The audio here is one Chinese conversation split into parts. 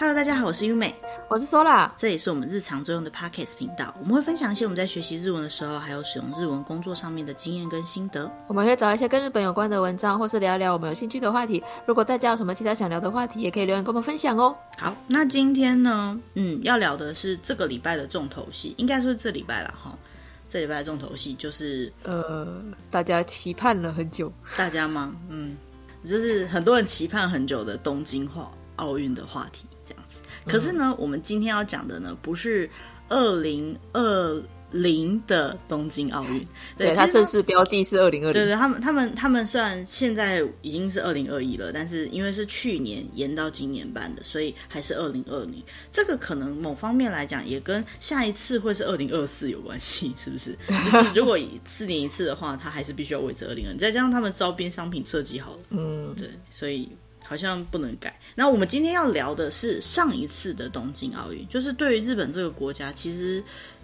Hello，大家好，我是优美，我是 Sola，这也是我们日常作用的 Podcast 频道。我们会分享一些我们在学习日文的时候，还有使用日文工作上面的经验跟心得。我们会找一些跟日本有关的文章，或是聊一聊我们有兴趣的话题。如果大家有什么其他想聊的话题，也可以留言跟我们分享哦。好，那今天呢，嗯，要聊的是这个礼拜的重头戏，应该说是这礼拜了哈。这礼拜的重头戏就是呃，大家期盼了很久，大家吗？嗯，就是很多人期盼很久的东京话奥运的话题。可是呢，我们今天要讲的呢，不是二零二零的东京奥运，对，对它正式标记是二零二零。对对，他们他们他们虽然现在已经是二零二一了，但是因为是去年延到今年办的，所以还是二零二零。这个可能某方面来讲，也跟下一次会是二零二四有关系，是不是？就是如果四年一次的话，它还是必须要维持二零二零。再加上他们周边商品设计好了，嗯，对，所以。好像不能改。那我们今天要聊的是上一次的东京奥运，就是对于日本这个国家，其实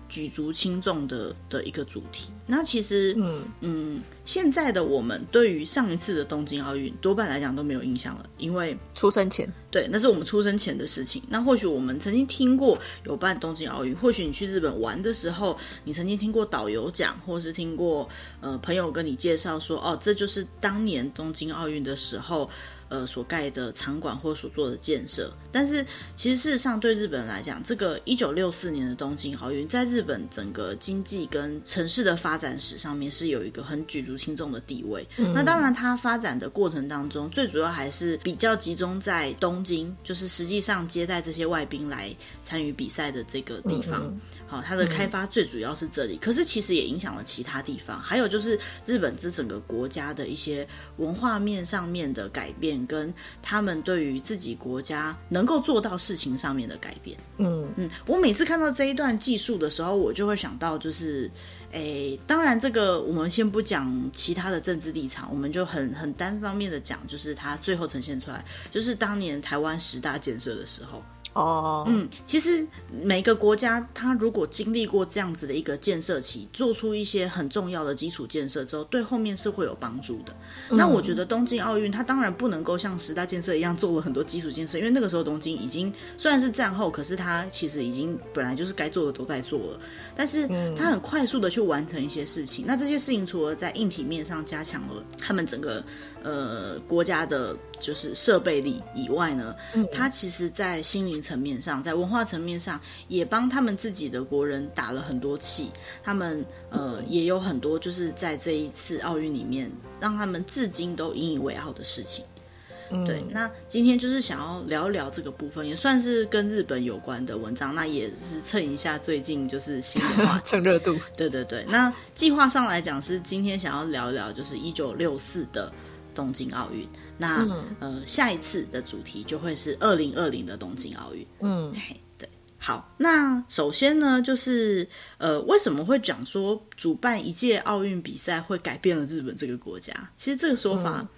举足轻重的的一个主题。那其实，嗯嗯，现在的我们对于上一次的东京奥运，多半来讲都没有印象了，因为出生前，对，那是我们出生前的事情。那或许我们曾经听过有办东京奥运，或许你去日本玩的时候，你曾经听过导游讲，或是听过呃朋友跟你介绍说，哦，这就是当年东京奥运的时候。呃，所盖的场馆或所做的建设，但是其实事实上，对日本人来讲，这个一九六四年的东京奥运，在日本整个经济跟城市的发展史上面是有一个很举足轻重的地位。嗯。那当然，它发展的过程当中，最主要还是比较集中在东京，就是实际上接待这些外宾来参与比赛的这个地方。嗯嗯好，它的开发最主要是这里，嗯，可是其实也影响了其他地方，还有就是日本这整个国家的一些文化面上面的改变，跟他们对于自己国家能够做到事情上面的改变。嗯嗯，我每次看到这一段技术的时候，我就会想到，就是，诶，当然这个我们先不讲其他的政治立场，我们就很很单方面的讲，就是它最后呈现出来，就是当年台湾十大建设的时候。哦，嗯，其实每个国家，它如果经历过这样子的一个建设期，做出一些很重要的基础建设之后，对后面是会有帮助的。嗯。那我觉得东京奥运，它当然不能够像十大建设一样做了很多基础建设，因为那个时候东京已经虽然是战后，可是它其实已经本来就是该做的都在做了。但是他很快速的去完成一些事情。那这些事情除了在硬体面上加强了他们整个呃国家的就是设备力以外呢，他其实在心灵层面上，在文化层面上，也帮他们自己的国人打了很多气。他们呃也有很多就是在这一次奥运里面，让他们至今都引以为傲的事情。对，那今天就是想要聊一聊这个部分，也算是跟日本有关的文章。那也是蹭一下最近就是新的话 蹭热度。对对对，那计划上来讲是今天想要聊一聊就是一九六四的东京奥运。那、嗯、呃，下一次的主题就会是二零二零的东京奥运。嗯，对，好。那首先呢，就是呃，为什么会讲说主办一届奥运比赛会改变了日本这个国家？其实这个说法，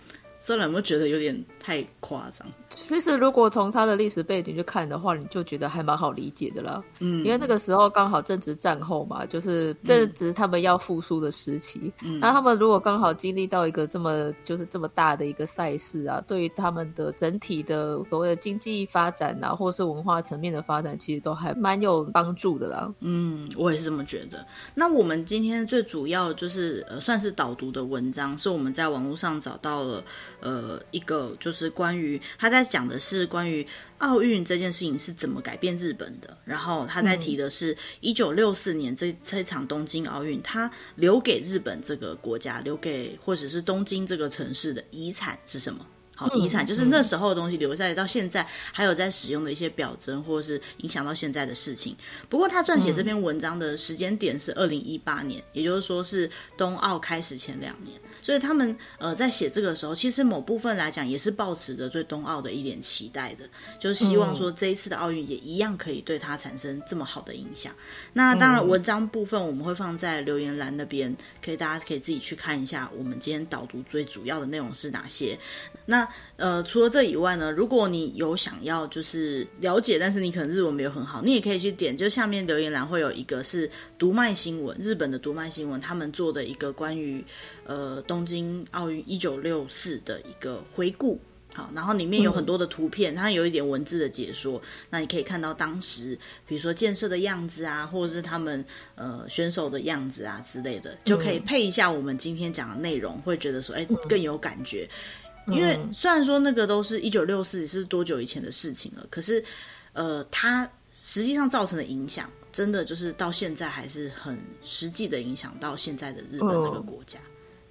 虽、然有没有觉得有点太夸张？其实，如果从他的历史背景去看的话，你就觉得还蛮好理解的啦。嗯，因为那个时候刚好正值战后嘛，就是正值他们要复苏的时期。嗯，那他们如果刚好经历到一个这么就是这么大的一个赛事啊，对于他们的整体的所谓的经济发展啊，或是文化层面的发展，其实都还蛮有帮助的啦。嗯，我也是这么觉得。那我们今天最主要就是呃，算是导读的文章，是我们在网络上找到了呃一个，就是关于他在。在讲的是关于奥运这件事情是怎么改变日本的，然后他在提的是一九六四年这这场东京奥运，他留给日本这个国家，留给或者是东京这个城市的遗产是什么？好，遗产就是那时候的东西留下来，到现在还有在使用的一些表征，或者是影响到现在的事情。不过他撰写这篇文章的时间点是二零一八年，也就是说是冬奥开始前两年。所以他们呃在写这个时候，其实某部分来讲也是抱持着对冬奥的一点期待的，就是希望说这一次的奥运也一样可以对它产生这么好的影响。那当然文章部分我们会放在留言栏那边，可以大家可以自己去看一下我们今天导读最主要的内容是哪些。那呃除了这以外呢，如果你有想要就是了解，但是你可能日文没有很好，你也可以去点，就下面留言栏会有一个是读卖新闻，日本的读卖新闻他们做的一个关于呃东京奥运一九六四的一个回顾。好，然后里面有很多的图片，它有一点文字的解说，那你可以看到当时，比如说建设的样子啊，或者是他们呃选手的样子啊之类的，就可以配一下我们今天讲的内容，会觉得说，哎，更有感觉。因为虽然说那个都是一九六四是多久以前的事情了，可是呃，它实际上造成的影响，真的就是到现在还是很实际的影响到现在的日本这个国家。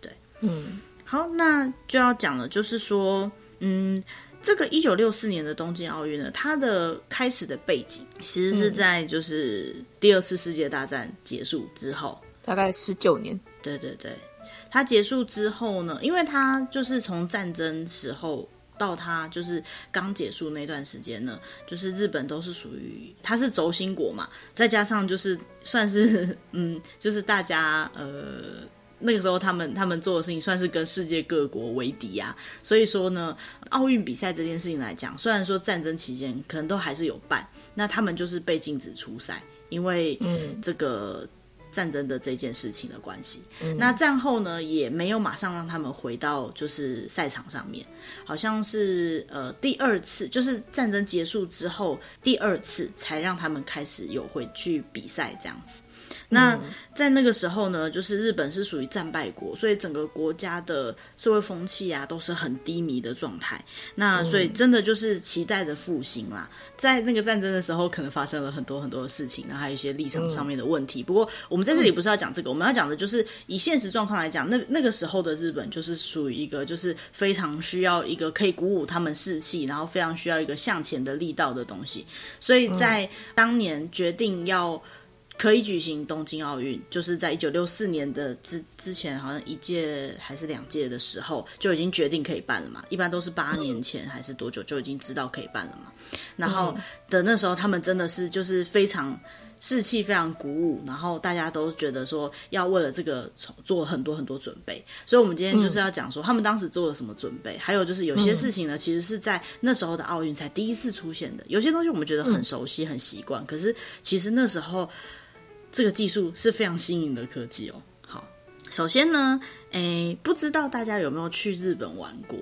对，嗯，好，那就要讲了，就是说。嗯，这个一九六四年的东京奥运呢，它的开始的背景其实是在就是第二次世界大战结束之后，嗯、大概十九年。对对对，它结束之后呢，因为他就是从战争时候到他就是刚结束那段时间呢，就是日本都是属于它是轴心国嘛，再加上就是算是 嗯，就是大家呃。那个时候，他们他们做的事情算是跟世界各国为敌啊，所以说呢，奥运比赛这件事情来讲，虽然说战争期间可能都还是有办，那他们就是被禁止出赛，因为这个战争的这件事情的关系。嗯、那战后呢，也没有马上让他们回到就是赛场上面，好像是呃第二次，就是战争结束之后第二次才让他们开始有回去比赛这样子。那在那个时候呢，就是日本是属于战败国，所以整个国家的社会风气啊都是很低迷的状态。那所以真的就是期待着复兴啦。在那个战争的时候，可能发生了很多很多的事情，然后还有一些立场上面的问题。不过我们在这里不是要讲这个，我们要讲的就是以现实状况来讲，那那个时候的日本就是属于一个就是非常需要一个可以鼓舞他们士气，然后非常需要一个向前的力道的东西。所以在当年决定要。可以举行东京奥运，就是在一九六四年的之之前，好像一届还是两届的时候就已经决定可以办了嘛。一般都是八年前还是多久就已经知道可以办了嘛。然后的那时候，他们真的是就是非常士气非常鼓舞，然后大家都觉得说要为了这个做很多很多准备。所以，我们今天就是要讲说他们当时做了什么准备，还有就是有些事情呢，其实是在那时候的奥运才第一次出现的。有些东西我们觉得很熟悉、很习惯，可是其实那时候。这个技术是非常新颖的科技哦。好，首先呢，诶，不知道大家有没有去日本玩过？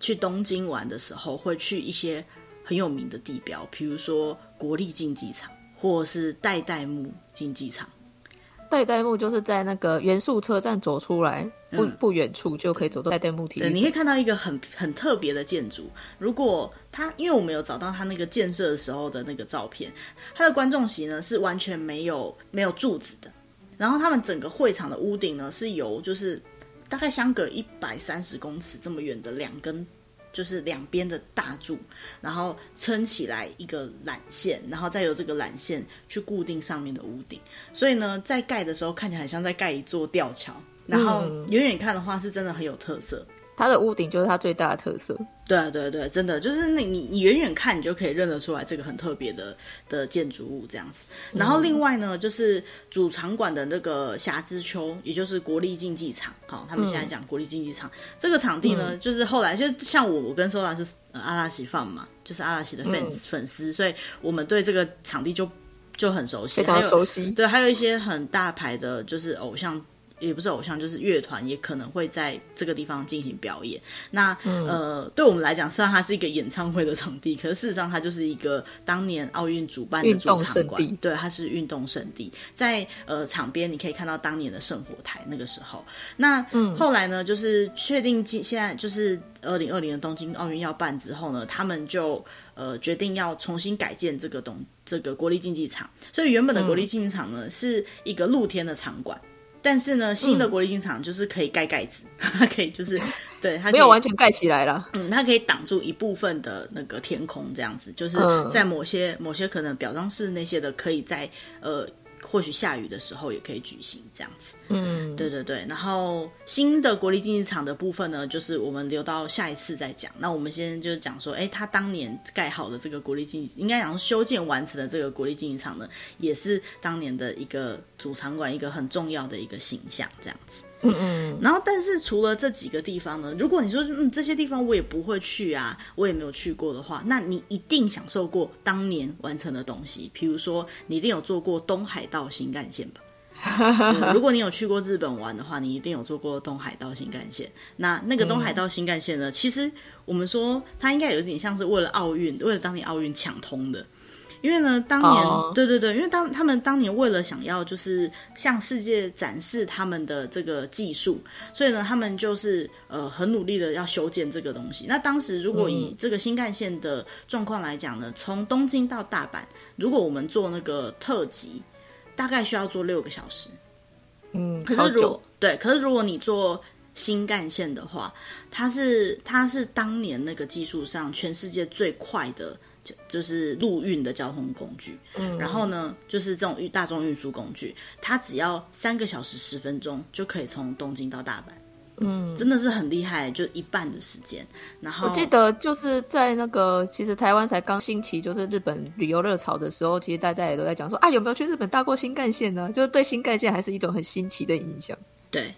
去东京玩的时候，会去一些很有名的地标，比如说国立竞技场，或是代代木竞技场。代代木就是在那个元素车站走出来不不远处就可以走到代代木体。对，你可以看到一个很很特别的建筑。如果它，因为我们有找到它那个建设的时候的那个照片，它的观众席呢是完全没有没有柱子的，然后他们整个会场的屋顶呢是由就是大概相隔一百三十公尺这么远的两根。就是两边的大柱，然后撑起来一个缆线，然后再由这个缆线去固定上面的屋顶。所以呢，在盖的时候看起来很像在盖一座吊桥，然后远远看的话是真的很有特色。它的屋顶就是它最大的特色。对啊，对对，真的就是你你你远远看你就可以认得出来这个很特别的的建筑物这样子。然后另外呢，就是主场馆的那个霞之丘，也就是国立竞技场。好，他们现在讲国立竞技场、嗯、这个场地呢，就是后来就像我我跟收兰是阿拉西 fan 嘛，就是阿拉西的粉、嗯、粉丝，所以我们对这个场地就就很熟悉，非常熟悉。对，还有一些很大牌的，就是偶像。也不是偶像，就是乐团，也可能会在这个地方进行表演。那、嗯、呃，对我们来讲，虽然它是一个演唱会的场地，可是事实上它就是一个当年奥运主办的主场馆。对，它是运动圣地。在呃场边，你可以看到当年的圣火台。那个时候，那、嗯、后来呢，就是确定现在就是二零二零的东京奥运要办之后呢，他们就呃决定要重新改建这个东这个国立竞技场。所以原本的国立竞技场呢，嗯、是一个露天的场馆。但是呢，新的国立竞技场就是可以盖盖子，嗯、它可以就是对它没有完全盖起来了，嗯，它可以挡住一部分的那个天空，这样子就是在某些、嗯、某些可能表彰式那些的，可以在呃。或许下雨的时候也可以举行这样子，嗯，对对对。然后新的国立竞技场的部分呢，就是我们留到下一次再讲。那我们先就是讲说，哎，他当年盖好的这个国立竞技，应该讲修建完成的这个国立竞技场呢，也是当年的一个主场馆，一个很重要的一个形象这样子。嗯嗯，然后但是除了这几个地方呢，如果你说嗯这些地方我也不会去啊，我也没有去过的话，那你一定享受过当年完成的东西。比如说，你一定有坐过东海道新干线吧？如果你有去过日本玩的话，你一定有坐过东海道新干线。那那个东海道新干线呢，其实我们说它应该有点像是为了奥运，为了当年奥运抢通的。因为呢，当年、oh. 对对对，因为当他们当年为了想要就是向世界展示他们的这个技术，所以呢，他们就是呃很努力的要修建这个东西。那当时如果以这个新干线的状况来讲呢，从东京到大阪，如果我们坐那个特急，大概需要坐六个小时。嗯，可是如果对，可是如果你坐新干线的话，它是它是当年那个技术上全世界最快的。就是陆运的交通工具，嗯，然后呢，就是这种大众运输工具，它只要三个小时十分钟就可以从东京到大阪，嗯，真的是很厉害，就一半的时间。然后我记得就是在那个，其实台湾才刚兴起，就是日本旅游热潮的时候，其实大家也都在讲说，啊，有没有去日本搭过新干线呢？就是对新干线还是一种很新奇的印象。对，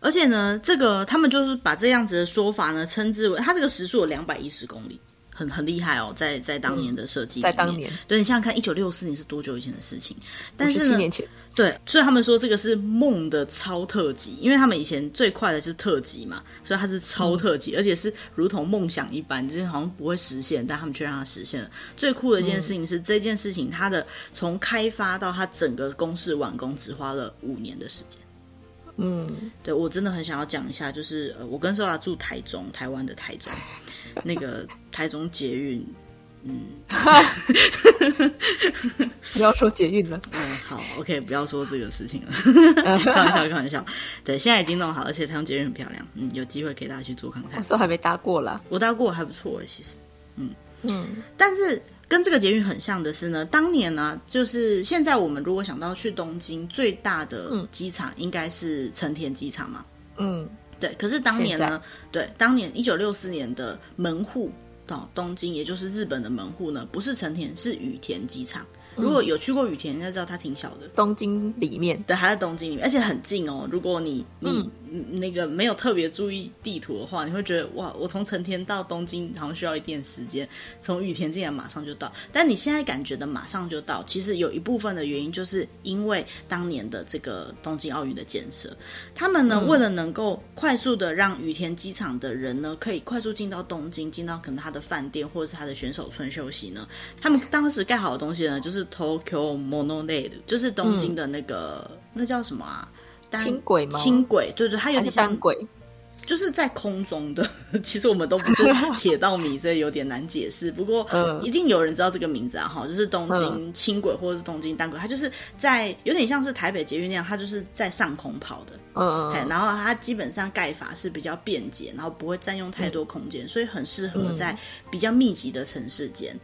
而且呢，这个他们就是把这样子的说法呢，称之为它这个时速有两百一十公里。很很厉害哦，在在当年的设计、嗯，在当年，对，你想想看，一九六四年是多久以前的事情？但是七年前，对，所以他们说这个是梦的超特辑，因为他们以前最快的就是特辑嘛，所以它是超特辑，嗯、而且是如同梦想一般，就是好像不会实现，但他们却让它实现了。最酷的一件事情是，嗯、这件事情它的从开发到它整个公式完工，只花了五年的时间。嗯，对，我真的很想要讲一下，就是呃，我跟 Sola 住台中，台湾的台中。那个台中捷运，嗯，不要说捷运了，嗯，好，OK，不要说这个事情了，开玩笑，开玩笑，对，现在已经弄好，而且台中捷运很漂亮，嗯，有机会给大家去坐看看。我说还没搭过啦，我搭过，还不错哎，其实，嗯。嗯，但是跟这个捷运很像的是呢，当年呢、啊，就是现在我们如果想到去东京最大的机场，应该是成田机场嘛，嗯。对，可是当年呢？对，当年一九六四年的门户到东京，也就是日本的门户呢，不是成田，是羽田机场。如果有去过羽田，应该知道它挺小的，东京里面，对，还在东京里面，而且很近哦。如果你你、嗯、那个没有特别注意地图的话，你会觉得哇，我从成田到东京好像需要一点时间，从羽田进来马上就到。但你现在感觉的马上就到，其实有一部分的原因就是因为当年的这个东京奥运的建设，他们呢、为了能够快速的让羽田机场的人呢可以快速进到东京，进到可能他的饭店或者是他的选手村休息呢，他们当时盖好的东西呢就是。Tokyo Monorail 就是东京的那个，那叫什么啊？轻轨吗？轻轨，对对，它有点像单轨，就是在空中的。其实我们都不是 铁道迷，所以有点难解释。不过一定有人知道这个名字啊！哈，就是东京轻轨或者是东京单轨，它就是在有点像是台北捷运那样，它就是在上空跑的。嗯嗯。然后它基本上盖法是比较便捷，然后不会占用太多空间，嗯、所以很适合在比较密集的城市间。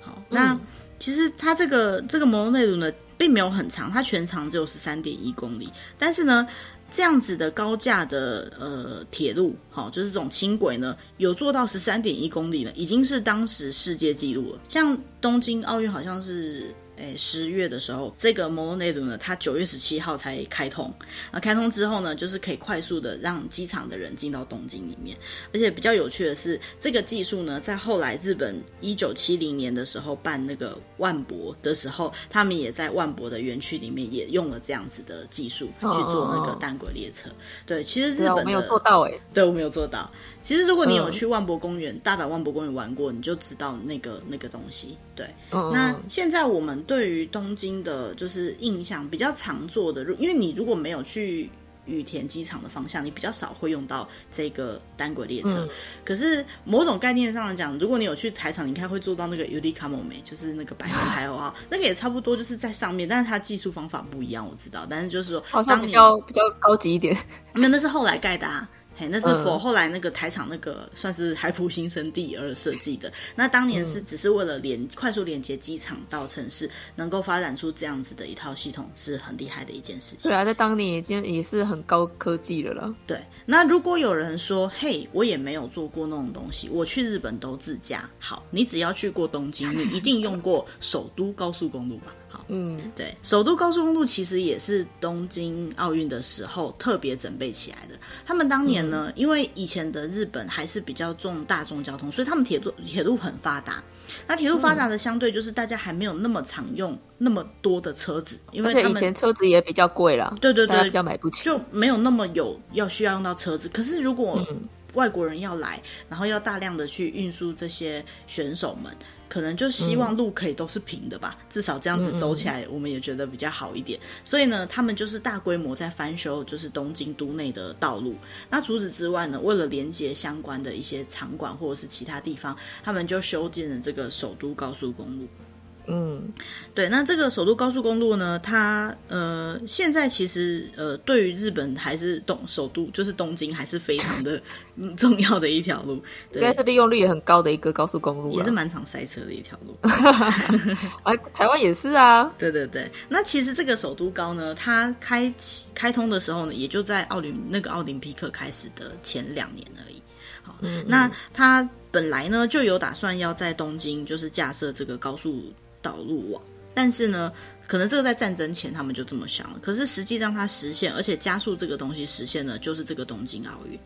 好，那。嗯其实它这个这个内鲁呢，并没有很长，它全长只有十三点一公里。但是呢，这样子的高架的呃铁路，好，就是这种轻轨呢，有做到十三点一公里了，已经是当时世界纪录了。像东京奥运好像是。哎，十月的时候，这个摩罗内鲁呢，它九月十七号才开通。那开通之后呢，就是可以快速的让机场的人进到东京里面。而且比较有趣的是，这个技术呢，在后来日本一九七零年的时候办那个万博的时候，他们也在万博的园区里面也用了这样子的技术去做那个单轨列车。对，其实日本没有做到哎，对我没有做到。其实，如果你有去万博公园、嗯、大阪万博公园玩过，你就知道那个那个东西。对，嗯、那现在我们对于东京的，就是印象比较常坐的，因为你如果没有去羽田机场的方向，你比较少会用到这个单轨列车。嗯、可是某种概念上来讲，如果你有去台场，你应该会坐到那个 Yuri Kamome，就是那个百年海鸥号，那个也差不多就是在上面，但是它技术方法不一样，我知道。但是就是说，好像比较比较高级一点，那那是后来盖的啊。嘿，那是否后来那个台场那个算是海普新生第二设计的？那当年是只是为了连快速连接机场到城市，能够发展出这样子的一套系统，是很厉害的一件事情。对啊，在当年已经也是很高科技了了。对，那如果有人说，嘿，我也没有做过那种东西，我去日本都自驾。好，你只要去过东京，你一定用过首都高速公路吧？嗯，对，首都高速公路其实也是东京奥运的时候特别准备起来的。他们当年呢，嗯、因为以前的日本还是比较重大众交通，所以他们铁路铁路很发达。那铁路发达的相对就是大家还没有那么常用那么多的车子，因为而且以前车子也比较贵了，对对对，比较买不起，就没有那么有要需要用到车子。可是如果外国人要来，然后要大量的去运输这些选手们。可能就希望路可以都是平的吧，嗯、至少这样子走起来，我们也觉得比较好一点。嗯嗯嗯，所以呢，他们就是大规模在翻修，就是东京都内的道路。那除此之外呢，为了连接相关的一些场馆或者是其他地方，他们就修建了这个首都高速公路。嗯，对，那这个首都高速公路呢，它呃，现在其实呃，对于日本还是东首都就是东京，还是非常的重要的一条路，对，应该是利用率也很高的一个高速公路，也是蛮常塞车的一条路。哎，台湾也是啊，对对对。那其实这个首都高呢，它开启开通的时候呢，也就在奥林那个奥林匹克开始的前两年而已。好，嗯嗯，那它本来呢就有打算要在东京就是架设这个高速。导入网，但是呢，可能这个在战争前他们就这么想了。可是实际上它实现，而且加速这个东西实现的，就是这个东京奥运。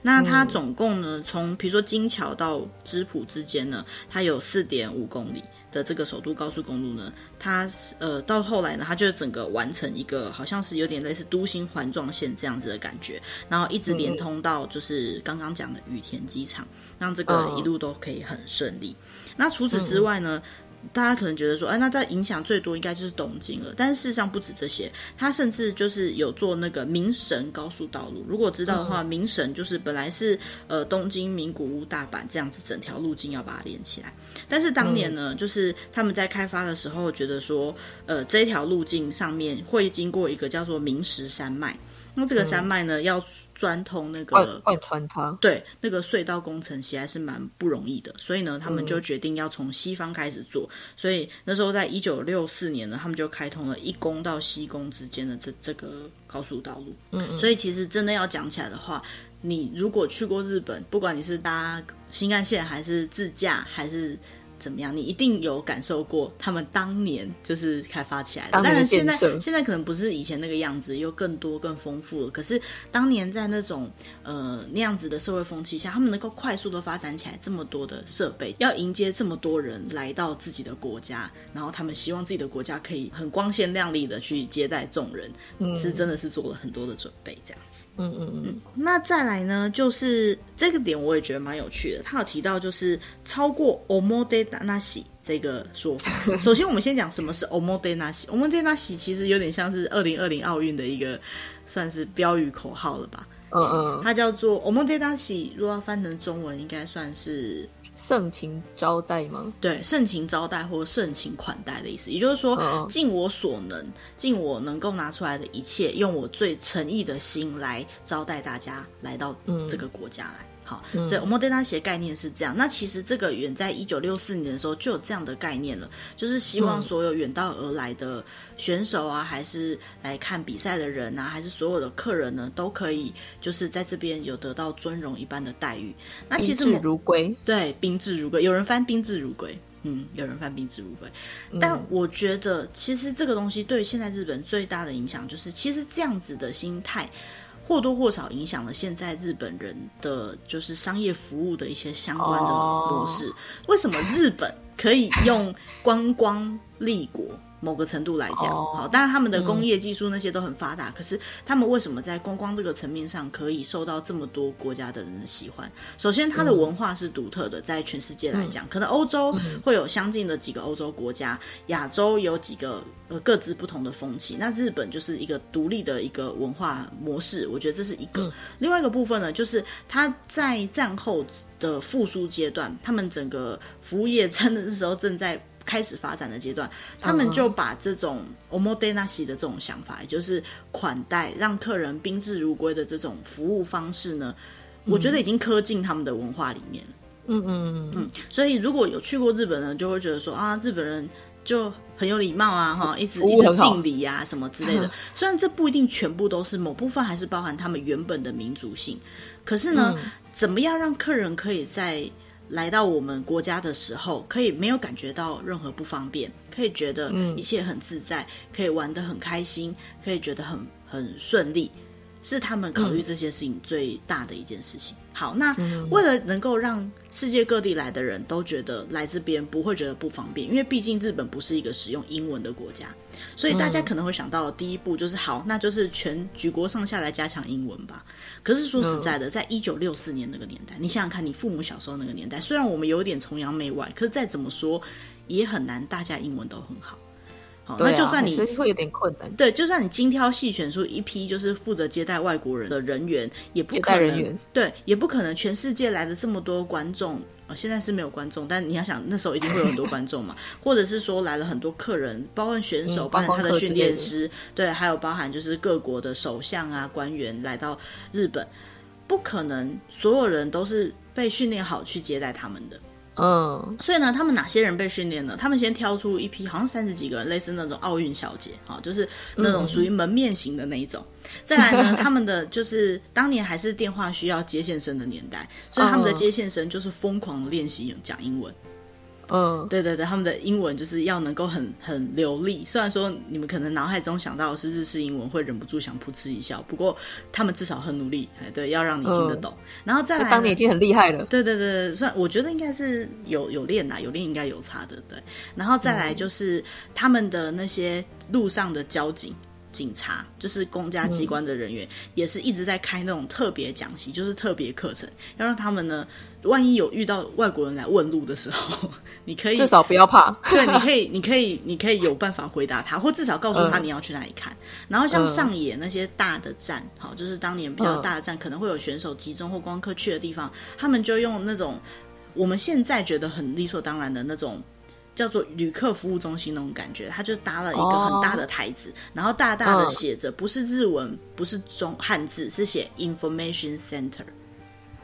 那它总共呢，从比如说金桥到芝浦之间呢，它有四点五公里的这个首都高速公路呢，它呃到后来呢，它就整个完成一个好像是有点类似都心环状线这样子的感觉，然后一直连通到就是刚刚讲的羽田机场，让这个一路都可以很顺利。那除此之外呢？大家可能觉得说，哎，那它影响最多应该就是东京了。但是事实上不止这些，它甚至就是有做那个名神高速道路。如果知道的话，名神就是本来是呃东京、名古屋、大阪这样子整条路径要把它连起来。但是当年呢，就是他们在开发的时候觉得说，呃，这条路径上面会经过一个叫做明石山脉。那这个山脉呢，嗯、要钻通那个贯穿它，对，那个隧道工程其实还是蛮不容易的，所以呢，他们就决定要从西方开始做。嗯、所以那时候在一九六四年呢，他们就开通了一宫到西宫之间的这这个高速道路。嗯，嗯，所以其实真的要讲起来的话，你如果去过日本，不管你是搭新干线还是自驾还是。怎么样？你一定有感受过他们当年就是开发起来的。当然，现在现在可能不是以前那个样子，又更多更丰富了。可是当年在那种呃那样子的社会风气下，他们能够快速的发展起来这么多的设备，要迎接这么多人来到自己的国家，然后他们希望自己的国家可以很光鲜亮丽的去接待众人，嗯，是真的是做了很多的准备这样。嗯嗯嗯，那再来呢，就是这个点我也觉得蛮有趣的。他有提到就是超过 omotenashi 这个说法。首先，我们先讲什么是 omotenashi。omotenashi 其实有点像是二零二零奥运的一个算是标语口号了吧？嗯嗯，它叫做 omotenashi，如果要翻成中文，应该算是。盛情招待吗？对，盛情招待或盛情款待的意思，也就是说，尽我所能，尽我能够拿出来的一切，用我最诚意的心来招待大家来到这个国家来。好，所以我们对他写概念是这样。那其实这个远在一九六四年的时候就有这样的概念了，就是希望所有远道而来的选手啊，还是来看比赛的人啊，还是所有的客人呢，都可以就是在这边有得到尊荣一般的待遇。那其实宾至如归，对，宾至如归。有人翻宾至如归，嗯，有人翻宾至如归。但我觉得，其实这个东西对现在日本最大的影响，就是其实这样子的心态。或多或少影响了现在日本人的就是商业服务的一些相关的模式。Oh. 为什么日本可以用观光立国？某个程度来讲，好，当然他们的工业技术那些都很发达，嗯，可是他们为什么在观光这个层面上可以受到这么多国家的人的喜欢？首先，它的文化是独特的，在全世界来讲，嗯，可能欧洲会有相近的几个欧洲国家，亚洲有几个呃各自不同的风气，那日本就是一个独立的一个文化模式，我觉得这是一个。嗯，另外一个部分呢，就是它在战后的复苏阶段，他们整个服务业真的那时候正在。开始发展的阶段，他们就把这种 omotenashi 的这种想法，也就是款待、让客人宾至如归的这种服务方式呢，嗯、我觉得已经刻进他们的文化里面了。嗯嗯嗯嗯。所以如果有去过日本人，就会觉得说啊，日本人就很有礼貌啊，哈，一直一直敬礼啊，什么之类的。虽然这不一定全部都是，某部分还是包含他们原本的民族性。可是呢，嗯、怎么样让客人可以在来到我们国家的时候，可以没有感觉到任何不方便，可以觉得一切很自在，嗯、可以玩得很开心，可以觉得很很顺利。是他们考虑这些事情最大的一件事情。嗯、好，那为了能够让世界各地来的人都觉得来这边不会觉得不方便，因为毕竟日本不是一个使用英文的国家，所以大家可能会想到第一步就是好，那就是全举国上下来加强英文吧。可是说实在的，在一九六四年那个年代，你想想看，你父母小时候那个年代，虽然我们有点崇洋媚外，可是再怎么说也很难，大家英文都很好。好，那就算你会有点困难，对，就算你精挑细选出一批就是负责接待外国人的人员，也不可能，对，也不可能全世界来的这么多观众，呃，现在是没有观众，但你要想那时候一定会有很多观众嘛，或者是说来了很多客人，包括选手，嗯、包含他的训练师，对，还有包含就是各国的首相啊官员来到日本，不可能所有人都是被训练好去接待他们的。嗯，所以呢，他们哪些人被训练呢？他们先挑出一批，好像三十几个人，类似那种奥运小姐，哦，就是那种属于门面型的那一种。嗯、再来呢，他们的就是当年还是电话需要接线生的年代，所以他们的接线生就是疯狂的练习讲英文。嗯，对对对，他们的英文就是要能够很很流利。虽然说你们可能脑海中想到的是日式英文，会忍不住想噗嗤一笑。不过他们至少很努力，哎，对，要让你听得懂。嗯、然后再来，当年已经很厉害了。对对对，算我觉得应该是有有练呐，有练应该有差的。对，然后再来就是他们的那些路上的交警。警察就是公家机关的人员，嗯，也是一直在开那种特别讲习，就是特别课程，要让他们呢，万一有遇到外国人来问路的时候，你可以至少不要怕，对，你可以，你可以，你可以有办法回答他，或至少告诉他你要去哪里看。嗯，然后像上野那些大的站，好，就是当年比较大的站，可能会有选手集中或观光客去的地方，他们就用那种我们现在觉得很理所当然的那种。叫做旅客服务中心那种感觉，他就搭了一个很大的台子，oh. 然后大大的写着，不是日文，不是中汉字，是写 Information Center。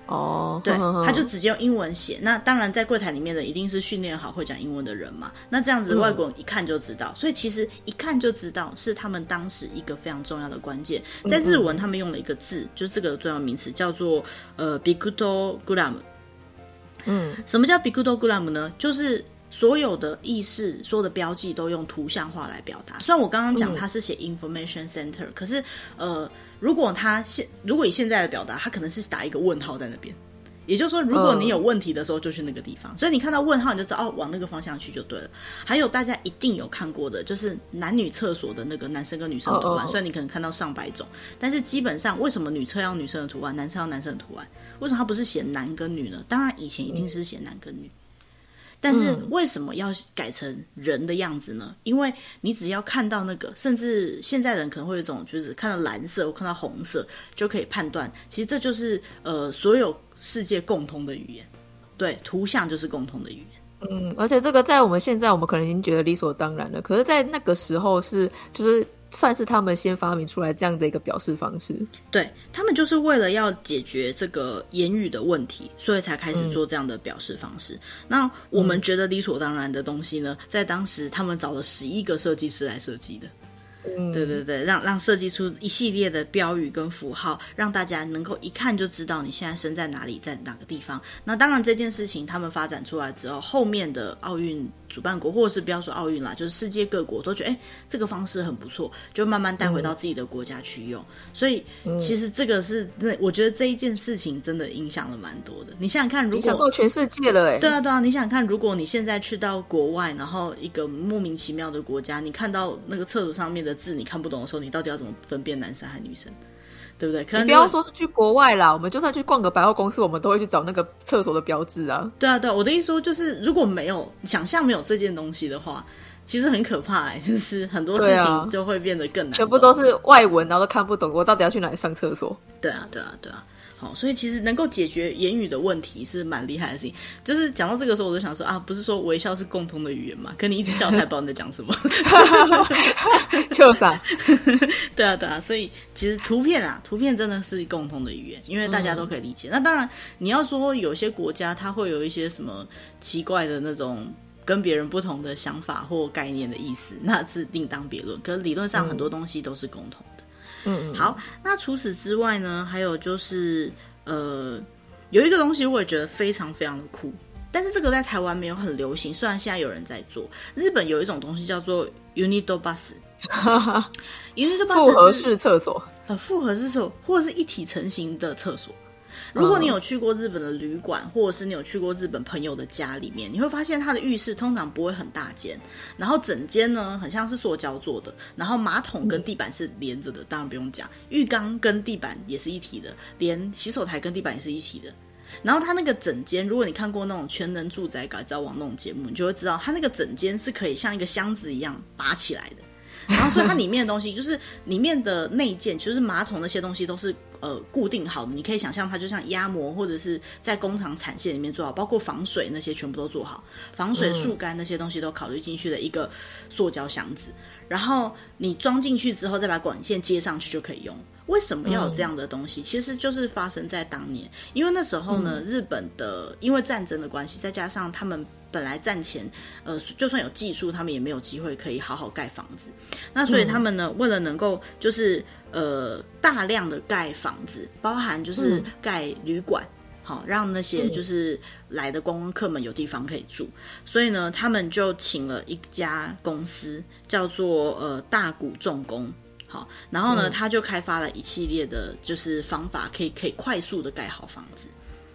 哦、oh.，对，他就直接用英文写。那当然，在柜台里面的一定是训练好会讲英文的人嘛。那这样子外国人一看就知道，嗯、所以其实一看就知道是他们当时一个非常重要的关键。在日文，他们用了一个字，嗯、就是这个重要名词叫做呃 BIKUTOGRAM。嗯，什么叫 BIKUTOGRAM 呢？就是所有的意识、所有的标记都用图像化来表达。虽然我刚刚讲它是写 information center，、嗯、可是呃，如果它现如果以现在的表达，它可能是打一个问号在那边。也就是说，如果你有问题的时候，就去那个地方。嗯、所以你看到问号，你就知道哦，往那个方向去就对了。还有大家一定有看过的，就是男女厕所的那个男生跟女生的图案。虽然你可能看到上百种，但是基本上为什么女厕要女生的图案，男厕要男生的图案？为什么他不是写男跟女呢？当然以前一定是写男跟女。嗯但是为什么要改成人的样子呢？因为你只要看到那个，甚至现在人可能会有一种，就是看到蓝色我看到红色就可以判断，其实这就是呃所有世界共通的语言，对，图像就是共通的语言。嗯，而且这个在我们现在，我们可能已经觉得理所当然了，可是，在那个时候是就是。算是他们先发明出来这样的一个表示方式，对，他们就是为了要解决这个言语的问题，所以才开始做这样的表示方式。嗯、那我们觉得理所当然的东西呢，在当时他们找了十一个设计师来设计的。嗯，对对对，让让设计出一系列的标语跟符号，让大家能够一看就知道你现在身在哪里，在哪个地方。那当然这件事情他们发展出来之后，后面的奥运。主办国，或者是不要说奥运啦，就是世界各国都觉得，哎、欸，这个方式很不错，就慢慢带回到自己的国家去用。嗯、所以，其实这个是，那我觉得这一件事情真的影响了蛮多的。你想想看，如果全世界了，哎，对啊，对啊，你想想看，如果你现在去到国外，然后一个莫名其妙的国家，你看到那个厕所上面的字你看不懂的时候，你到底要怎么分辨男生和女生？对不对？可能你不要说是去国外啦，我们就算去逛个百货公司，我们都会去找那个厕所的标志啊。对啊，对啊，我的意思说就是，如果没有想象没有这件东西的话，其实很可怕哎、欸，就是很多事情就会变得更难、啊，全部都是外文，然后都看不懂，我到底要去哪里上厕所？对啊，对啊，对啊。所以其实能够解决言语的问题是蛮厉害的事情。就是讲到这个时候，我就想说啊，不是说微笑是共通的语言嘛？可你一直笑，太不知道你在讲什么。就是啊，对啊，对啊。所以其实图片啊，图片真的是共通的语言，因为大家都可以理解。嗯、那当然，你要说有些国家它会有一些什么奇怪的那种跟别人不同的想法或概念的意思，那是另当别论。可是理论上很多东西都是共同。嗯，好。那除此之外呢，还有就是，呃，有一个东西我也觉得非常非常的酷，但是这个在台湾没有很流行。虽然现在有人在做，日本有一种东西叫做 Unido Bus，Unido Bus 复合式厕所。呃，复合式厕所或者是一体成型的厕所。如果你有去过日本的旅馆，或者是你有去过日本朋友的家里面，你会发现它的浴室通常不会很大间，然后整间呢很像是塑胶做的，然后马桶跟地板是连着的，当然不用讲，浴缸跟地板也是一体的，连洗手台跟地板也是一体的。然后它那个整间，如果你看过那种全能住宅改造网那种节目，你就会知道它那个整间是可以像一个箱子一样拔起来的。然后所以它里面的东西，就是里面的内件，就是马桶那些东西都是。呃，固定好的，你可以想象它就像压模，或者是在工厂产线里面做好，包括防水那些全部都做好，防水、速干那些东西都考虑进去的一个塑胶箱子。然后你装进去之后，再把管线接上去就可以用。为什么要有这样的东西？其实就是发生在当年，因为那时候呢，日本的因为战争的关系，再加上他们。本来战前，呃，就算有技术，他们也没有机会可以好好盖房子。那所以他们呢，嗯、为了能够就是呃大量的盖房子，包含就是盖旅馆，好、嗯、让那些就是来的观光客们有地方可以住。所以呢，他们就请了一家公司叫做呃大谷重工，好，然后呢，他就开发了一系列的就是方法，可以可以快速的盖好房子。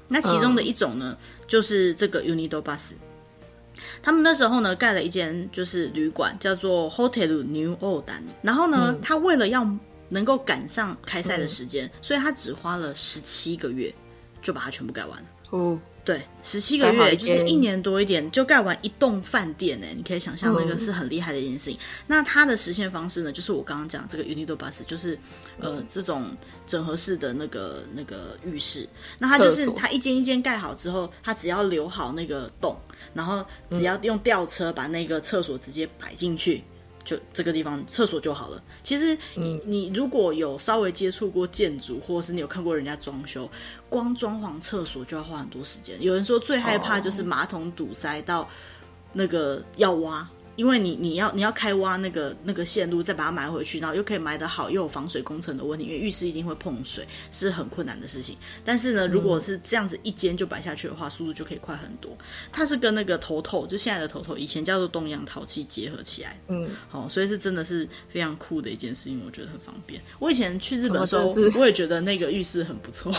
那其中的一种呢，嗯、就是这个 Unido-Bus。他们那时候呢，盖了一间就是旅馆，叫做 Hotel New Odan。然后呢，嗯、他为了要能够赶上开赛的时间，嗯、所以他只花了十七个月就把它全部盖完了。哦。对，十七个月就是一年多一点就盖完一栋饭店呢。你可以想象那个是很厉害的一件事情。嗯、那它的实现方式呢，就是我刚刚讲这个 Unido-Bus，就是呃这种整合式的那个那个浴室。那它就是它一间一间盖好之后，它只要留好那个洞，然后只要用吊车把那个厕所直接摆进去。就这个地方厕所就好了。其实你、嗯、你如果有稍微接触过建筑，或者是你有看过人家装修，光装潢厕所就要花很多时间。有人说最害怕就是马桶堵塞到那个要挖。因为你你要你要开挖那个那个线路，再把它埋回去，然后又可以埋得好，又有防水工程的问题，因为浴室一定会碰水，是很困难的事情。但是呢，如果是这样子一间就摆下去的话，速度就可以快很多。它是跟那个头头，就现在的头头，以前叫做东洋陶器结合起来，嗯，好、哦，所以是真的是非常酷的一件事情，我觉得很方便。我以前去日本的时候，我也觉得那个浴室很不错，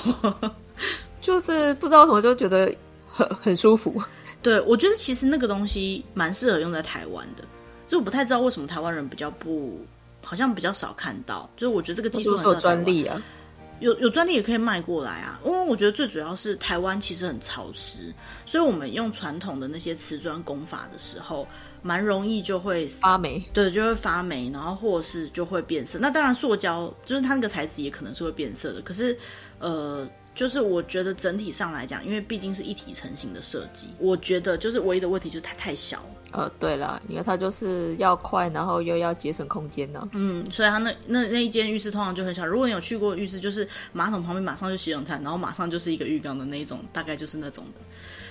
就是不知道为什么就觉得很很舒服。对，我觉得其实那个东西蛮适合用在台湾的，就我不太知道为什么台湾人比较不，好像比较少看到。就是我觉得这个技术很有专利啊，有有专利也可以卖过来啊。因为我觉得最主要是台湾其实很潮湿，所以我们用传统的那些瓷砖工法的时候，蛮容易就会发霉。对，就会发霉，然后或者是就会变色。那当然，塑胶就是它那个材质也可能是会变色的。可是，呃。就是我觉得整体上来讲，因为毕竟是一体成型的设计，我觉得就是唯一的问题就是它太小。呃，对了，因为它就是要快，然后又要节省空间呢。嗯，所以它那那那一间浴室通常就很小。如果你有去过浴室，就是马桶旁边马上就洗手台，然后马上就是一个浴缸的那一种，大概就是那种的。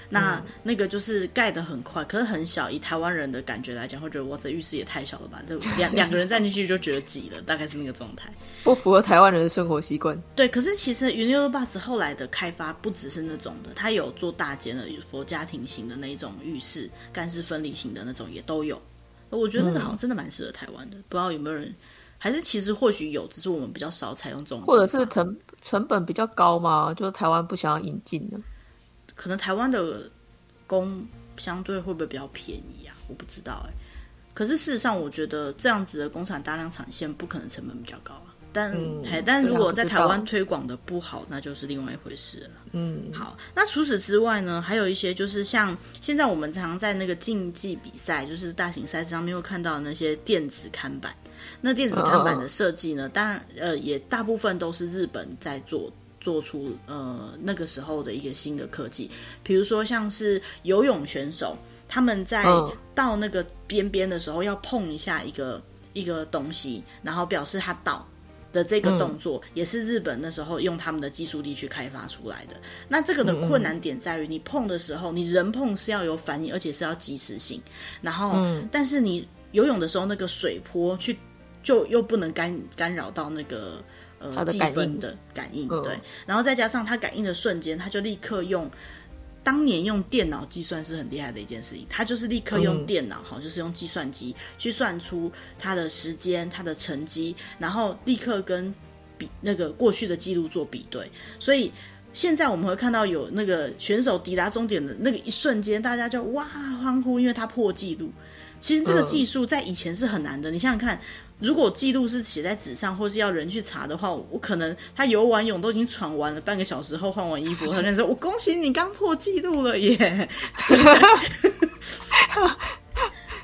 那、嗯、那个就是盖得很快，可是很小。以台湾人的感觉来讲，会觉得哇，这浴室也太小了吧？就两两个人站进去就觉得挤了，大概是那个状态，不符合台湾人的生活习惯。对，可是其实云六六 bus 后来的开发不只是那种的，它有做大间的，有做家庭型的那种浴室，干湿分离型的那种也都有。我觉得那个好像真的蛮适合台湾的，嗯、不知道有没有人，还是其实或许有，只是我们比较少采用这种，或者是成成本比较高嘛，就是台湾不想要引进的。可能台湾的工相对会不会比较便宜啊？我不知道哎、欸。可是事实上，我觉得这样子的工厂大量产线不可能成本比较高啊。但、嗯、但如果在台湾推广的不好，那就是另外一回事了。嗯，好。那除此之外呢，还有一些就是像现在我们常常在那个竞技比赛，就是大型赛事上面会看到那些电子看板。那电子看板的设计呢，哦、当然呃也大部分都是日本在做。做出呃那个时候的一个新的科技，比如说像是游泳选手，他们在到那个边边的时候要碰一下一个一个东西，然后表示他到的这个动作，也是日本那时候用他们的技术力去开发出来的。那这个的困难点在于，你碰的时候，你人碰是要有反应，而且是要及时性。然后，但是你游泳的时候，那个水波去就又不能干干扰到那个。呃，感应的感应，对，然后再加上它感应的瞬间，它就立刻用当年用电脑计算是很厉害的一件事情，他就是立刻用电脑，好、嗯，就是用计算机去算出他的时间、他的成绩，然后立刻跟比那个过去的记录做比对，所以现在我们会看到有那个选手抵达终点的那个一瞬间，大家就哇欢呼，因为他破纪录。其实这个技术在以前是很难的，嗯、你想想看，如果记录是写在纸上，或是要人去查的话，我可能他游完泳都已经喘完了，半个小时后换完衣服，他就说：“我恭喜你刚破纪录了耶！”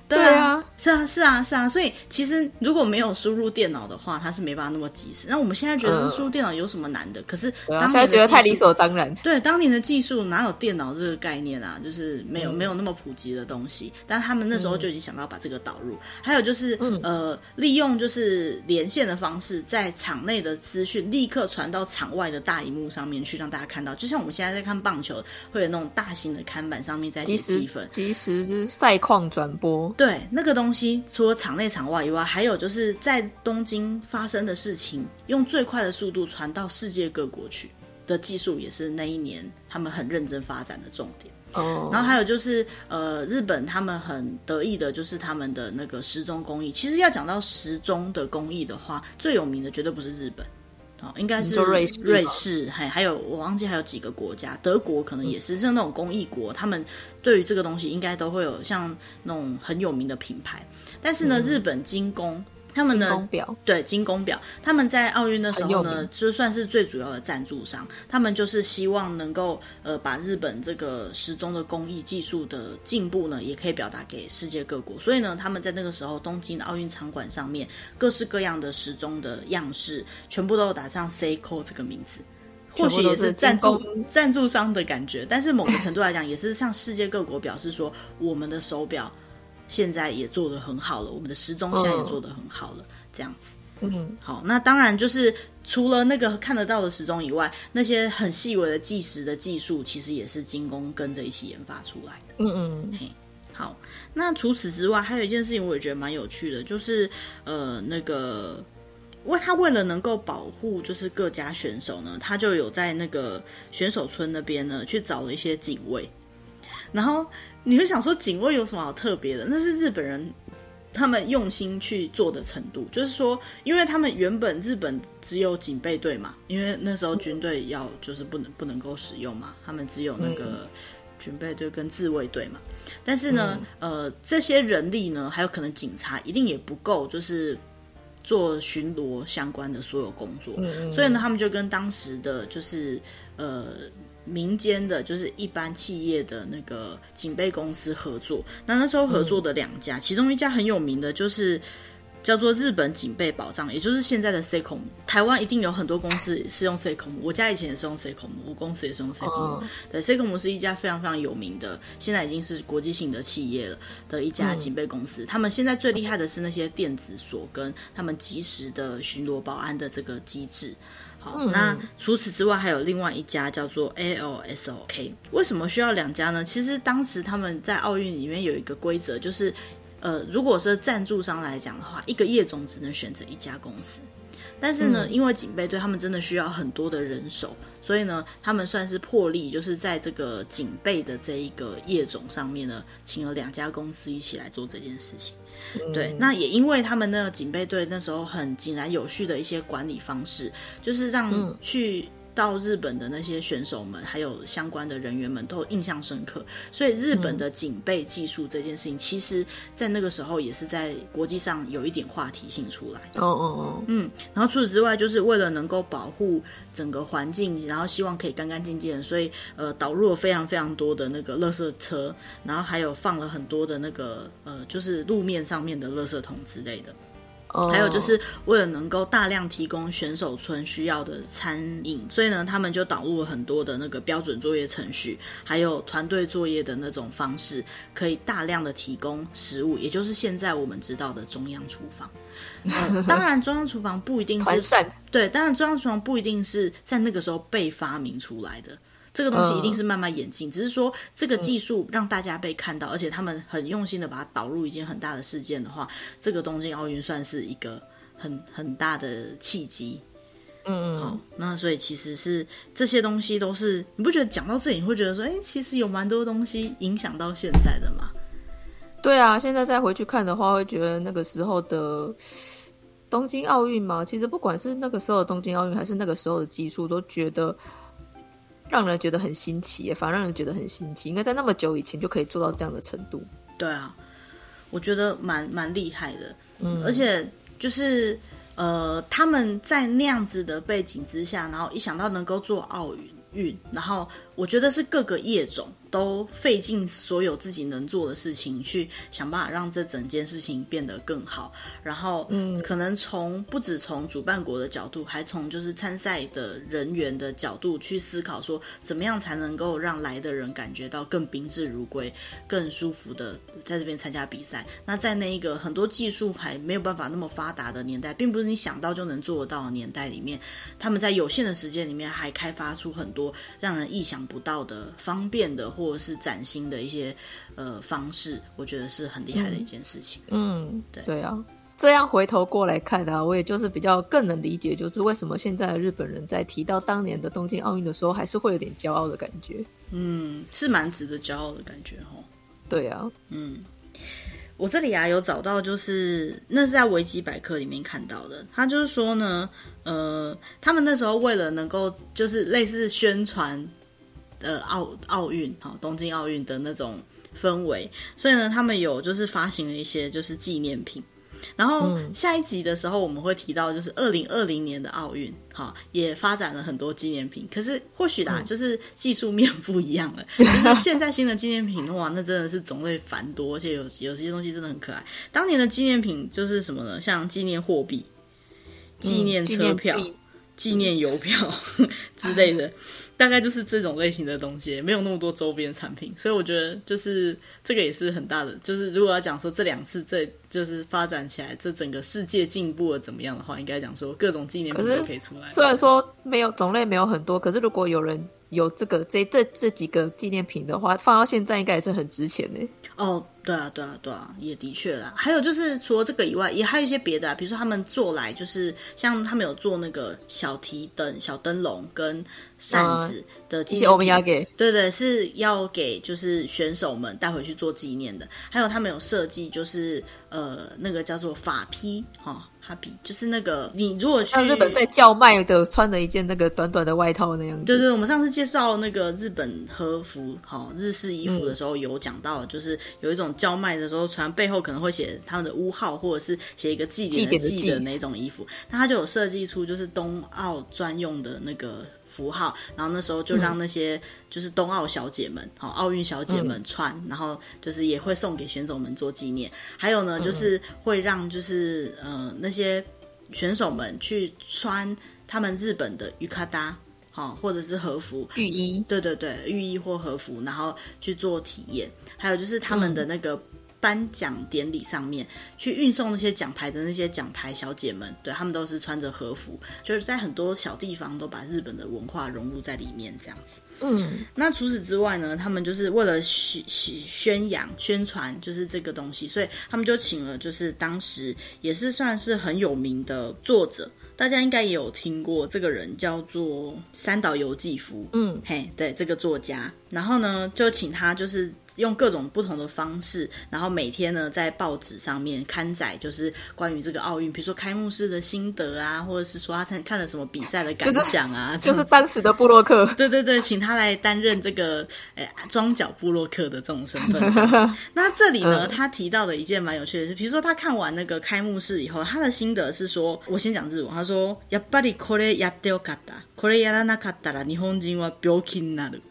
对啊，是啊，是啊，是啊，所以其实如果没有输入电脑的话，它是没办法那么及时。那我们现在觉得输入电脑有什么难的？嗯、可是当年觉得太理所当然。对，当年的技术哪有电脑这个概念啊？就是没有、嗯、没有那么普及的东西。但他们那时候就已经想到把这个导入。嗯、还有就是、嗯、呃，利用就是连线的方式，在场内的资讯立刻传到场外的大荧幕上面去，让大家看到。就像我们现在在看棒球，会有那种大型的看板上面在写积分，即时就是赛况转播。对，那个东西除了场内场外以外，还有就是在东京发生的事情，用最快的速度传到世界各国去的技术，也是那一年他们很认真发展的重点。哦，然后还有就是，呃，日本他们很得意的就是他们的那个时钟工艺。其实要讲到时钟的工艺的话，最有名的绝对不是日本。应该是瑞士，瑞士还还有我忘记还有几个国家，德国可能也是像那种工艺国，他们对于这个东西应该都会有像那种很有名的品牌。但是呢，嗯、日本精工。他们的？表对，金工表，他们在奥运的时候呢，就算是最主要的赞助商。他们就是希望能够呃，把日本这个时钟的工艺技术的进步呢，也可以表达给世界各国。所以呢，他们在那个时候东京的奥运场馆上面，各式各样的时钟的样式，全部都有打上 Seiko 这个名字。或许也是赞助赞助商的感觉，但是某个程度来讲，也是向世界各国表示说，我们的手表。现在也做得很好了，我们的时钟现在也做得很好了，哦、这样子。嗯，好，那当然就是除了那个看得到的时钟以外，那些很细微的计时的技术，其实也是精工跟着一起研发出来的。嗯嗯，嘿，好，那除此之外，还有一件事情我也觉得蛮有趣的，就是呃，那个为他为了能够保护就是各家选手呢，他就有在那个选手村那边呢去找了一些警卫，然后。你会想说警卫有什么好特别的？那是日本人他们用心去做的程度，就是说，因为他们原本日本只有警备队嘛，因为那时候军队要就是不能不能够使用嘛，他们只有那个军备队跟自卫队嘛。但是呢，呃，这些人力呢，还有可能警察一定也不够，就是做巡逻相关的所有工作，所以呢，他们就跟当时的就是呃。民间的，就是一般企业的那个警备公司合作。那那时候合作的两家，嗯、其中一家很有名的，就是叫做日本警备保障，也就是现在的 Seicom。台湾一定有很多公司是用 Seicom，我家以前也是用 Seicom，我公司也是用 Seicom。哦、对，Seicom 是一家非常非常有名的，现在已经是国际性的企业了的一家警备公司。嗯、他们现在最厉害的是那些电子锁跟他们及时的巡逻保安的这个机制。好，那除此之外，还有另外一家叫做 ALSOK。为什么需要两家呢？其实当时他们在奥运里面有一个规则，就是，呃，如果是赞助商来讲的话，一个业种只能选择一家公司。但是呢，嗯、因为警备队他们真的需要很多的人手，所以呢，他们算是破例，就是在这个警备的这一个业种上面呢，请了两家公司一起来做这件事情。对，那也因为他们那个警备队那时候很井然有序的一些管理方式，就是让去到日本的那些选手们，还有相关的人员们都印象深刻。所以日本的警备技术这件事情，其实在那个时候也是在国际上有一点话题性出来。哦哦哦，嗯，然后除此之外，就是为了能够保护。整个环境，然后希望可以干干净净的，所以呃导入了非常非常多的那个垃圾车，然后还有放了很多的那个呃就是路面上面的垃圾桶之类的。还有就是为了能够大量提供选手村需要的餐饮，所以呢，他们就导入了很多的那个标准作业程序，还有团队作业的那种方式，可以大量的提供食物，也就是现在我们知道的中央厨房。呃，当然，中央厨房不一定是善对，当然中央厨房不一定是在那个时候被发明出来的。这个东西一定是慢慢演进，嗯、只是说这个技术让大家被看到，嗯、而且他们很用心的把它导入一件很大的事件的话，这个东京奥运算是一个很很大的契机。嗯嗯，好，那所以其实是这些东西都是，你不觉得讲到这里你会觉得说，哎，其实有蛮多东西影响到现在的嘛？对啊，现在再回去看的话，会觉得那个时候的。东京奥运嘛，其实不管是那个时候的东京奥运，还是那个时候的技术，都觉得让人觉得很新奇，反而让人觉得很新奇。应该在那么久以前就可以做到这样的程度。对啊，我觉得蛮蛮厉害的。嗯，而且就是呃，他们在那样子的背景之下，然后一想到能够做奥运运，然后我觉得是各个业种。都费尽所有自己能做的事情，去想办法让这整件事情变得更好。然后，嗯，可能从不止从主办国的角度，还从就是参赛的人员的角度去思考，说怎么样才能够让来的人感觉到更宾至如归、更舒服的在这边参加比赛。那在那一个很多技术还没有办法那么发达的年代，并不是你想到就能做得到的年代里面，他们在有限的时间里面还开发出很多让人意想不到的方便的或或者是崭新的一些呃方式，我觉得是很厉害的一件事情。嗯，对对啊，这样回头过来看啊，我也就是比较更能理解，就是为什么现在的日本人在提到当年的东京奥运的时候，还是会有点骄傲的感觉。嗯，是蛮值得骄傲的感觉哦。对啊，嗯，我这里啊有找到，就是那是在维基百科里面看到的，他就是说呢，呃，他们那时候为了能够就是类似宣传。呃，奥奥运哈，东京奥运的那种氛围，所以呢，他们有就是发行了一些就是纪念品。然后下一集的时候，我们会提到就是二零二零年的奥运，哈，也发展了很多纪念品。可是或许啦，就是技术面不一样了。就是现在新的纪念品的话，那真的是种类繁多，而且有有些东西真的很可爱。当年的纪念品就是什么呢？像纪念货币、纪念车票、纪念邮票 之类的。大概就是这种类型的东西，没有那么多周边产品，所以我觉得就是这个也是很大的。就是如果要讲说这两次这就是发展起来，这整个世界进步了怎么样的话，应该讲说各种纪念品都可以出来。虽然说没有种类没有很多，可是如果有人有这个这这这几个纪念品的话，放到现在应该也是很值钱的。哦。对啊，对啊，对啊，也的确啦。还有就是除了这个以外，也还有一些别的啊，比如说他们做来就是像他们有做那个小提灯、小灯笼跟扇子的纪念品，我们要给对对，是要给就是选手们带回去做纪念的。还有他们有设计就是呃那个叫做法披哈。哦哈比就是那个，你如果去日本在叫卖的穿了一件那个短短的外套那样子。对对，我们上次介绍那个日本和服，好日式衣服的时候有讲到，就是有一种叫卖的时候穿背后可能会写他们的屋号，或者是写一个祭典的祭的那种衣服，那他就有设计出就是冬奥专用的那个。符号，然后那时候就让那些就是冬奥小姐们，好、嗯、奥运小姐们穿，嗯、然后就是也会送给选手们做纪念。还有呢，就是会让就是呃那些选手们去穿他们日本的浴衣，好或者是和服浴衣，对对对，浴衣或和服，然后去做体验。还有就是他们的那个。嗯颁奖典礼上面去运送那些奖牌的那些奖牌小姐们，对，他们都是穿着和服，就是在很多小地方都把日本的文化融入在里面，这样子。嗯，那除此之外呢，他们就是为了宣宣扬、宣传，就是这个东西，所以他们就请了，就是当时也是算是很有名的作者，大家应该也有听过这个人，叫做三岛由纪夫。嗯，嘿，对，这个作家，然后呢，就请他就是。用各种不同的方式，然后每天呢，在报纸上面刊载，就是关于这个奥运，比如说开幕式的心得啊，或者是说他看看了什么比赛的感想啊，就是、就是当时的部落客。对对对，请他来担任这个诶装脚部落客的这种身份。那这里呢，他提到的一件蛮有趣的是，比如说他看完那个开幕式以后，他的心得是说，我先讲日文，他说：やっぱりこれやってよかった。これやらなかったら日本人は病気になる。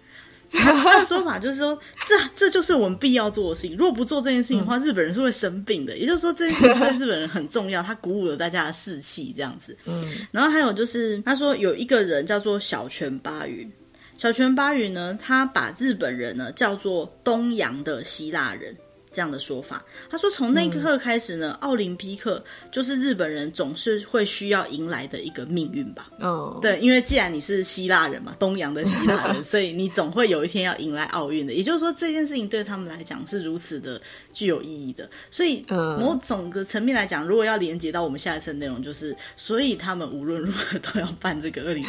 他的说法就是说，这这就是我们必要做的事情。如果不做这件事情的话，日本人是会生病的。也就是说，这件事情对日本人很重要，他鼓舞了大家的士气，这样子。嗯，然后还有就是，他说有一个人叫做小泉八云，小泉八云呢，他把日本人呢叫做东洋的希腊人。这样的说法，他说从那一刻开始呢，嗯、奥林匹克就是日本人总是会需要迎来的一个命运吧。哦，对，因为既然你是希腊人嘛，东洋的希腊人，所以你总会有一天要迎来奥运的。也就是说，这件事情对他们来讲是如此的具有意义的。所以，某种的层面来讲，如果要连接到我们下一次的内容，就是所以他们无论如何都要办这个 奥运。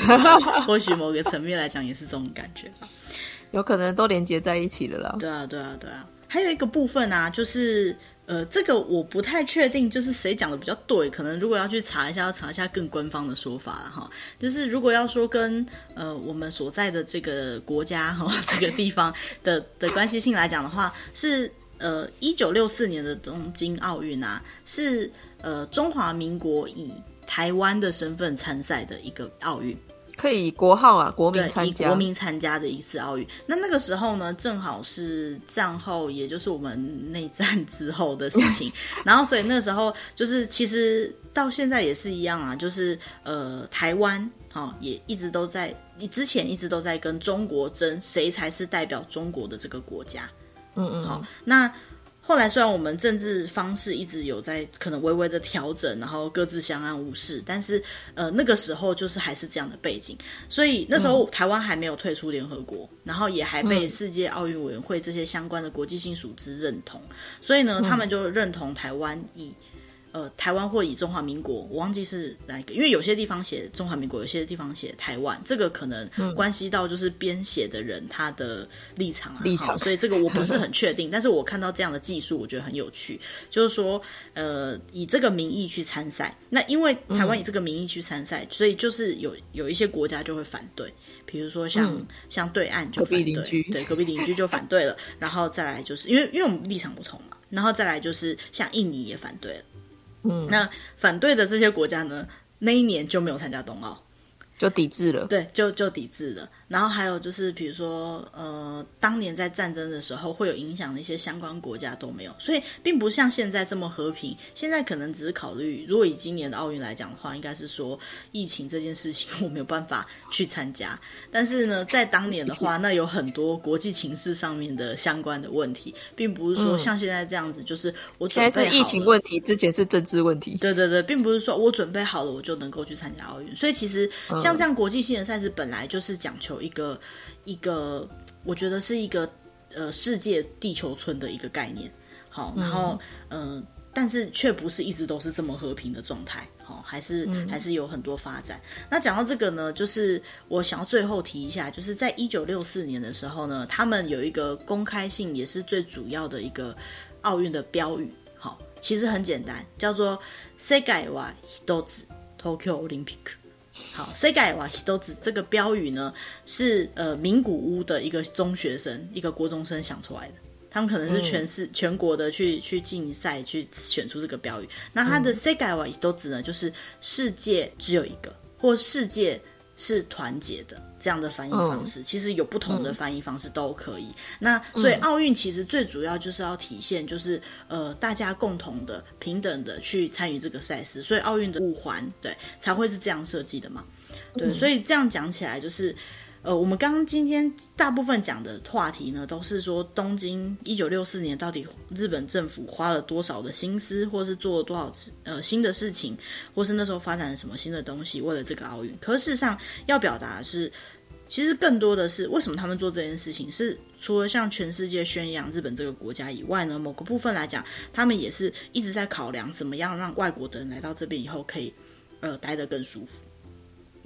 或许某个层面来讲也是这种感觉吧，有可能都连接在一起了啦。对啊，对啊，对啊。还有一个部分啊，就是呃，这个我不太确定，就是谁讲的比较对？可能如果要去查一下，要查一下更官方的说法了哈。就是如果要说跟呃我们所在的这个国家哈这个地方的的关系性来讲的话，是呃一九六四年的东京奥运啊，是呃中华民国以台湾的身份参赛的一个奥运。可以国号啊，国民参加，以国民参加的一次奥运。那那个时候呢，正好是战后，也就是我们内战之后的事情。然后，所以那时候就是，其实到现在也是一样啊，就是呃，台湾也一直都在，你之前一直都在跟中国争谁才是代表中国的这个国家。嗯嗯，好，那。后来虽然我们政治方式一直有在可能微微的调整，然后各自相安无事，但是呃那个时候就是还是这样的背景，所以那时候台湾还没有退出联合国，然后也还被世界奥运委员会这些相关的国际性组织认同，所以呢他们就认同台湾以。呃，台湾或以中华民国，我忘记是哪一个，因为有些地方写中华民国，有些地方写台湾，这个可能关系到就是编写的人他的立场啊，立场，所以这个我不是很确定。但是我看到这样的技术，我觉得很有趣，就是说，呃，以这个名义去参赛，那因为台湾以这个名义去参赛，所以就是有有一些国家就会反对，比如说像、嗯、像对岸就反对，对，隔壁邻居就反对了，然后再来就是因为因为我们立场不同嘛，然后再来就是像印尼也反对了。嗯，那反对的这些国家呢，那一年就没有参加冬奥，就抵制了。对，就就抵制了。然后还有就是，比如说，呃，当年在战争的时候会有影响的一些相关国家都没有，所以并不像现在这么和平。现在可能只是考虑，如果以今年的奥运来讲的话，应该是说疫情这件事情我没有办法去参加。但是呢，在当年的话，那有很多国际情势上面的相关的问题，并不是说像现在这样子，就是我准备好了。现在是疫情问题，之前是政治问题。对对对，并不是说我准备好了我就能够去参加奥运。所以其实像这样国际性的赛事本来就是讲求。有一个一个，我觉得是一个呃世界地球村的一个概念，好，然后嗯、呃，但是却不是一直都是这么和平的状态，好，还是还是有很多发展。嗯、那讲到这个呢，就是我想要最后提一下，就是在一九六四年的时候呢，他们有一个公开性也是最主要的一个奥运的标语，好，其实很简单，叫做“世界は一つ东京オリンピック”。 好，世界は一つ这个标语呢，是呃名古屋的一个中学生，一个国中生想出来的。他们可能是全市、嗯、全国的去去竞赛，去选出这个标语。那他的世界は一つ呢，就是世界只有一个，或世界。 是团结的这样的翻译方式，其实有不同的翻译方式都可以。那所以奥运其实最主要就是要体现，就是呃大家共同的、平等的去参与这个赛事。所以奥运的五环对才会是这样设计的嘛？对，所以这样讲起来就是。呃，我们刚刚今天大部分讲的话题呢，都是说东京一九六四年到底日本政府花了多少的心思，或是做了多少呃新的事情，或是那时候发展了什么新的东西，为了这个奥运。可事实上要表达的是，其实更多的是为什么他们做这件事情，是除了向全世界宣扬日本这个国家以外呢，某个部分来讲，他们也是一直在考量怎么样让外国的人来到这边以后可以呃待得更舒服。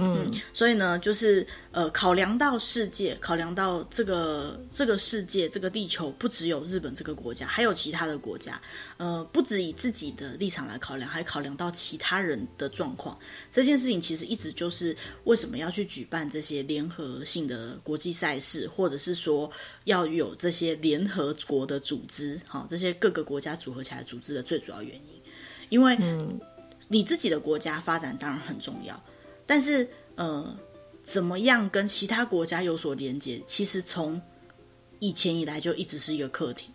嗯，所以呢，就是呃，考量到世界，考量到这个这个世界，这个地球不只有日本这个国家，还有其他的国家，呃，不只以自己的立场来考量，还考量到其他人的状况。这件事情其实一直就是为什么要去举办这些联合性的国际赛事，或者是说要有这些联合国的组织，好，这些各个国家组合起来组织的最主要原因，因为你自己的国家发展当然很重要。但是，呃，怎么样跟其他国家有所连接？其实从以前以来就一直是一个课题。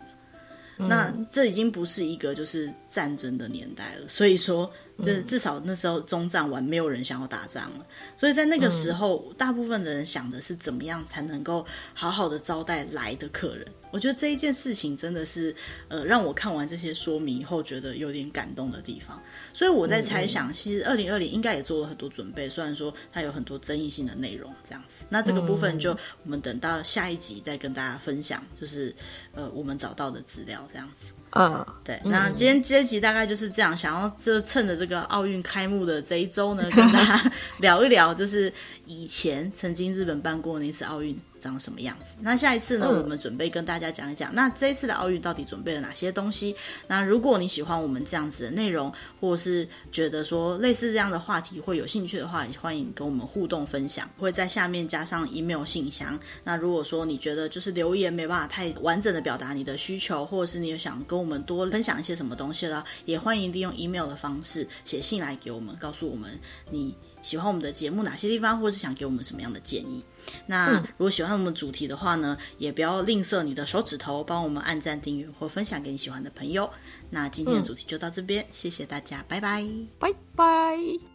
那这已经不是一个就是战争的年代了，所以说。就是至少那时候中战完，没有人想要打仗了，所以在那个时候，大部分的人想的是怎么样才能够好好的招待来的客人。我觉得这一件事情真的是，呃，让我看完这些说明以后，觉得有点感动的地方。所以我在猜想，其实二零二零应该也做了很多准备，虽然说它有很多争议性的内容这样子。那这个部分就我们等到下一集再跟大家分享，就是呃我们找到的资料这样子。嗯，对，那今天这一集大概就是这样，想要就趁着这个奥运开幕的这一周呢，跟大家 聊一聊，就是以前曾经日本办过那次奥运。长什么样子。那下一次呢，嗯、我们准备跟大家讲一讲，那这一次的奥运到底准备了哪些东西？那如果你喜欢我们这样子的内容，或者是觉得说类似这样的话题会有兴趣的话，也欢迎跟我们互动分享，会在下面加上 email 信箱。那如果说你觉得就是留言没办法太完整的表达你的需求，或者是你有想跟我们多分享一些什么东西的，也欢迎利用 email 的方式写信来给我们，告诉我们你。喜欢我们的节目哪些地方，或是想给我们什么样的建议？那如果喜欢我们主题的话呢，也不要吝啬你的手指头，帮我们按赞、订阅或分享给你喜欢的朋友。那今天的主题就到这边，谢谢大家，拜拜，拜拜。